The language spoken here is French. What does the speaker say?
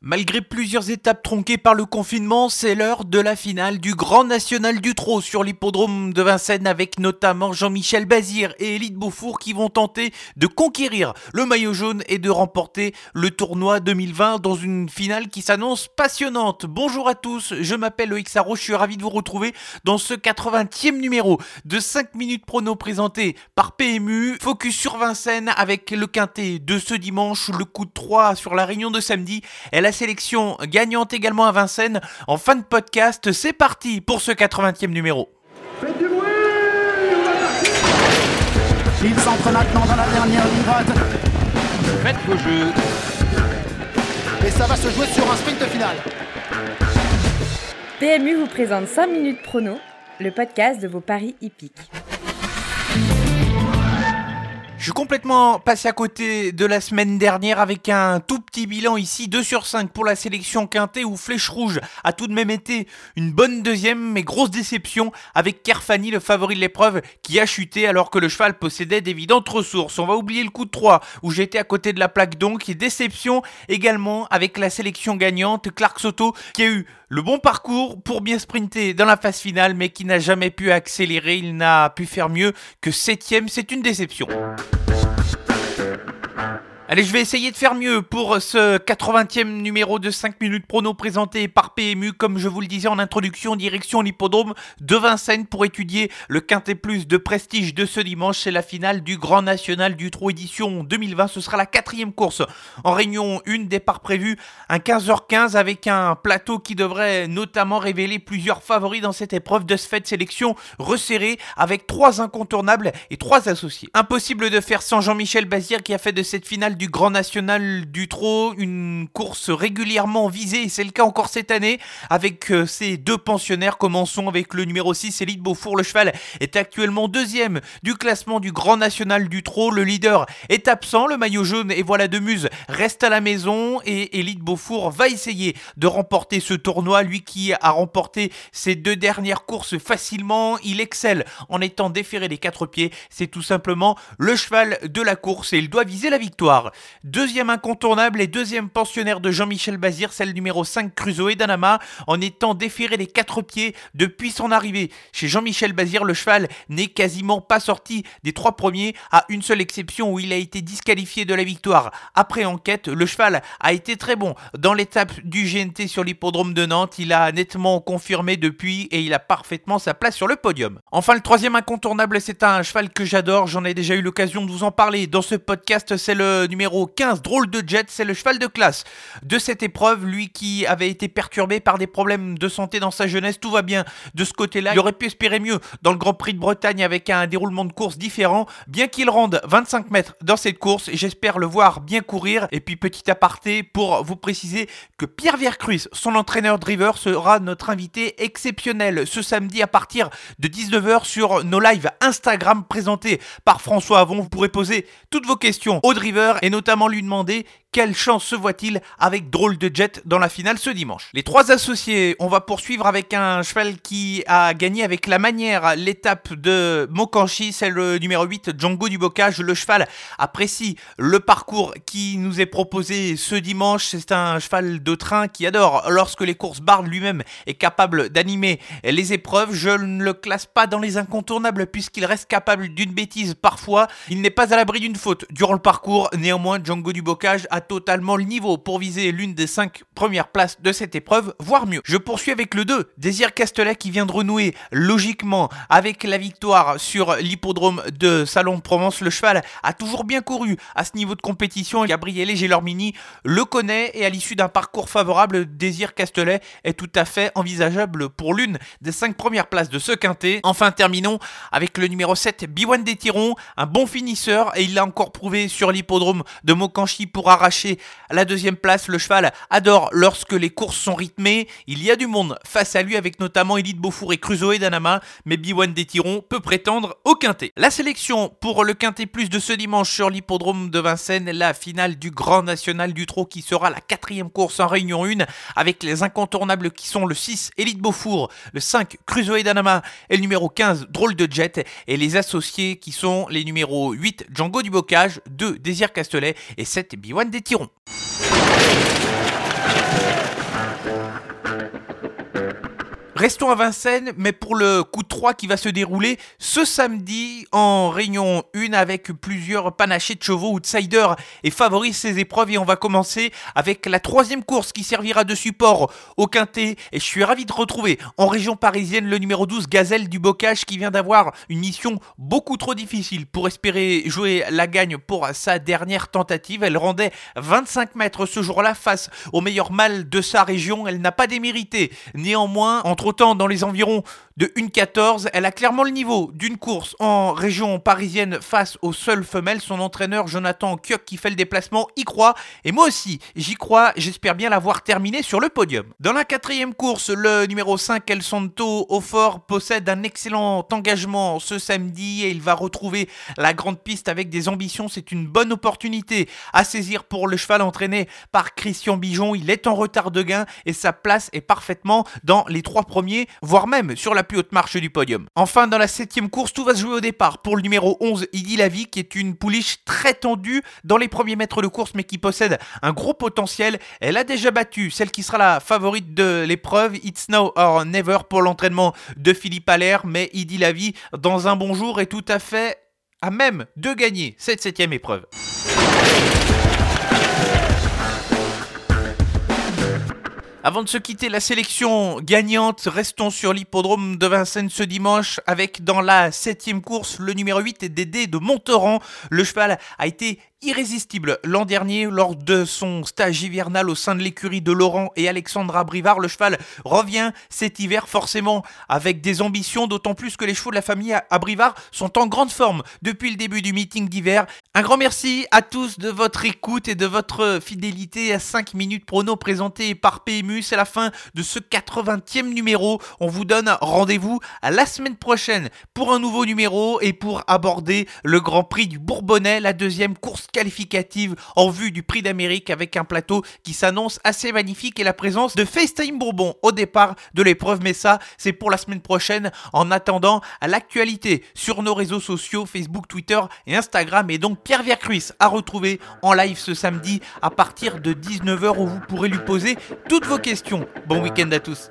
Malgré plusieurs étapes tronquées par le confinement, c'est l'heure de la finale du Grand National du Trot sur l'hippodrome de Vincennes avec notamment Jean-Michel Bazir et Élite Beaufour qui vont tenter de conquérir le maillot jaune et de remporter le tournoi 2020 dans une finale qui s'annonce passionnante. Bonjour à tous, je m'appelle Loïc Sarro, je suis ravi de vous retrouver dans ce 80e numéro de 5 minutes prono présenté par PMU. Focus sur Vincennes avec le quintet de ce dimanche, le coup de 3 sur la réunion de samedi la sélection gagnante également à Vincennes en fin de podcast. C'est parti pour ce 80e numéro. Faites du bruit Il s'entre maintenant dans la dernière ligne droite. Faites vos jeux. Et ça va se jouer sur un sprint final. PMU vous présente 5 minutes prono, le podcast de vos paris hippiques. Je suis complètement passé à côté de la semaine dernière avec un tout petit bilan ici, 2 sur 5 pour la sélection quintée où Flèche Rouge a tout de même été une bonne deuxième mais grosse déception avec Kerfani le favori de l'épreuve qui a chuté alors que le cheval possédait d'évidentes ressources. On va oublier le coup de 3 où j'étais à côté de la plaque donc et déception également avec la sélection gagnante Clark Soto qui a eu le bon parcours pour bien sprinter dans la phase finale, mais qui n'a jamais pu accélérer. Il n'a pu faire mieux que septième. C'est une déception. Uh-huh. Allez, je vais essayer de faire mieux pour ce 80e numéro de 5 minutes prono présenté par PMU, comme je vous le disais en introduction, direction l'hippodrome de Vincennes pour étudier le Quintet Plus de prestige de ce dimanche. C'est la finale du Grand National du Trot édition 2020. Ce sera la quatrième course en réunion 1, départ prévu à 15h15 avec un plateau qui devrait notamment révéler plusieurs favoris dans cette épreuve de ce fait de sélection resserrée avec trois incontournables et trois associés. Impossible de faire sans Jean-Michel Bazir qui a fait de cette finale du Grand National du Trot, une course régulièrement visée, c'est le cas encore cette année, avec euh, ces deux pensionnaires. Commençons avec le numéro 6, Elite Beaufour. Le cheval est actuellement deuxième du classement du Grand National du Trot. Le leader est absent, le maillot jaune et voilà de Muse reste à la maison, et Elite Beaufour va essayer de remporter ce tournoi. Lui qui a remporté ses deux dernières courses facilement, il excelle en étant déféré des quatre pieds. C'est tout simplement le cheval de la course et il doit viser la victoire. Deuxième incontournable et deuxième pensionnaire de Jean-Michel Bazir, celle numéro 5 Crusoe Danama, en étant déféré les quatre pieds depuis son arrivée. Chez Jean-Michel Bazir, le cheval n'est quasiment pas sorti des trois premiers, à une seule exception où il a été disqualifié de la victoire. Après enquête, le cheval a été très bon dans l'étape du GNT sur l'hippodrome de Nantes. Il a nettement confirmé depuis et il a parfaitement sa place sur le podium. Enfin, le troisième incontournable, c'est un cheval que j'adore. J'en ai déjà eu l'occasion de vous en parler dans ce podcast. C'est le numéro numéro 15, Drôle de Jet, c'est le cheval de classe de cette épreuve. Lui qui avait été perturbé par des problèmes de santé dans sa jeunesse, tout va bien de ce côté-là. Il aurait pu espérer mieux dans le Grand Prix de Bretagne avec un déroulement de course différent, bien qu'il rende 25 mètres dans cette course. J'espère le voir bien courir. Et puis petit aparté pour vous préciser que Pierre Vercruis, son entraîneur driver, sera notre invité exceptionnel ce samedi à partir de 19h sur nos lives Instagram présentés par François Avon. Vous pourrez poser toutes vos questions au driver et notamment lui demander quelle chance se voit-il avec Drôle de Jet dans la finale ce dimanche? Les trois associés, on va poursuivre avec un cheval qui a gagné avec la manière l'étape de Mokanchi, c'est le numéro 8, Django du Bocage. Le cheval apprécie le parcours qui nous est proposé ce dimanche. C'est un cheval de train qui adore lorsque les courses bardes lui-même est capable d'animer les épreuves. Je ne le classe pas dans les incontournables puisqu'il reste capable d'une bêtise parfois. Il n'est pas à l'abri d'une faute durant le parcours. Néanmoins, Django du Bocage a totalement le niveau pour viser l'une des cinq premières places de cette épreuve, voire mieux. Je poursuis avec le 2, Désir Castelet qui vient de renouer logiquement avec la victoire sur l'hippodrome de Salon Provence. Le cheval a toujours bien couru à ce niveau de compétition. Gabriele Gelormini le connaît et à l'issue d'un parcours favorable, Désir Castelet est tout à fait envisageable pour l'une des cinq premières places de ce quintet. Enfin, terminons avec le numéro 7, Biwan Détiron, un bon finisseur et il l'a encore prouvé sur l'hippodrome de Mokanchi pour arracher la deuxième place. Le cheval adore lorsque les courses sont rythmées. Il y a du monde face à lui avec notamment Elite Beaufour et Crusoe Danama, mais B1 Détiron peut prétendre au quintet. La sélection pour le quintet plus de ce dimanche sur l'hippodrome de Vincennes, la finale du Grand National du Trot qui sera la quatrième course en réunion 1 avec les incontournables qui sont le 6 Elite Beaufour, le 5 Crusoe Danama et le numéro 15 Drôle de Jet et les associés qui sont les numéros 8 Django du Bocage, 2 Désir Castelet et 7 B1 Détiron. Restons à Vincennes, mais pour le coup de 3 qui va se dérouler ce samedi en réunion 1 avec plusieurs panachés de chevaux outsiders et favoris ces épreuves. Et on va commencer avec la troisième course qui servira de support au Quintet. Et je suis ravi de retrouver en région parisienne le numéro 12 Gazelle du Bocage qui vient d'avoir une mission beaucoup trop difficile pour espérer jouer la gagne pour sa dernière tentative. Elle rendait 25 mètres ce jour-là face au meilleur mâle de sa région. Elle n'a pas démérité. Néanmoins, en entre-temps, dans les environs de 1,14, elle a clairement le niveau d'une course en région parisienne face aux seules femelles. Son entraîneur Jonathan Kioch qui fait le déplacement y croit. Et moi aussi, j'y crois. J'espère bien l'avoir terminé sur le podium. Dans la quatrième course, le numéro 5, El Santo au fort, possède un excellent engagement ce samedi et il va retrouver la grande piste avec des ambitions. C'est une bonne opportunité à saisir pour le cheval entraîné par Christian Bijon. Il est en retard de gain et sa place est parfaitement dans les trois premiers, voire même sur la plus haute marche du podium. Enfin, dans la septième course, tout va se jouer au départ pour le numéro 11, Idi Lavi, qui est une pouliche très tendue dans les premiers mètres de course, mais qui possède un gros potentiel. Elle a déjà battu celle qui sera la favorite de l'épreuve, It's Now or Never pour l'entraînement de Philippe Allaire, mais Idi Lavi, dans un bon jour, est tout à fait à même de gagner cette septième épreuve. Avant de se quitter la sélection gagnante, restons sur l'hippodrome de Vincennes ce dimanche avec dans la septième course le numéro 8 Dédé de Monteran. Le cheval a été irrésistible l'an dernier lors de son stage hivernal au sein de l'écurie de Laurent et Alexandra Brivard. Le cheval revient cet hiver forcément avec des ambitions, d'autant plus que les chevaux de la famille à Brivard sont en grande forme depuis le début du meeting d'hiver. Un grand merci à tous de votre écoute et de votre fidélité à 5 minutes prono présenté par PMU. C'est la fin de ce 80e numéro. On vous donne rendez-vous la semaine prochaine pour un nouveau numéro et pour aborder le Grand Prix du Bourbonnais, la deuxième course qualificative en vue du prix d'Amérique avec un plateau qui s'annonce assez magnifique et la présence de FaceTime Bourbon au départ de l'épreuve. Mais ça, c'est pour la semaine prochaine. En attendant, à l'actualité sur nos réseaux sociaux, Facebook, Twitter et Instagram. Et donc Pierre Viacruis à retrouver en live ce samedi à partir de 19h où vous pourrez lui poser toutes vos questions. Bon week-end à tous.